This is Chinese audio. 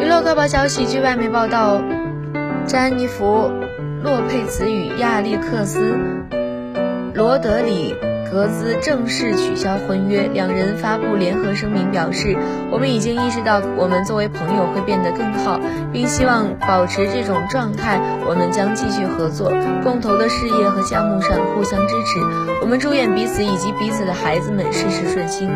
娱乐快报消息据外媒报道詹妮弗洛佩兹与亚历克斯罗德里格兹正式取消婚约两人发布联合声明表示我们已经意识到我们作为朋友会变得更好并希望保持这种状态我们将继续合作共同的事业和项目上互相支持我们祝愿彼此以及彼此的孩子们事事顺心。